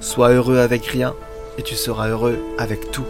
Sois heureux avec rien et tu seras heureux avec tout.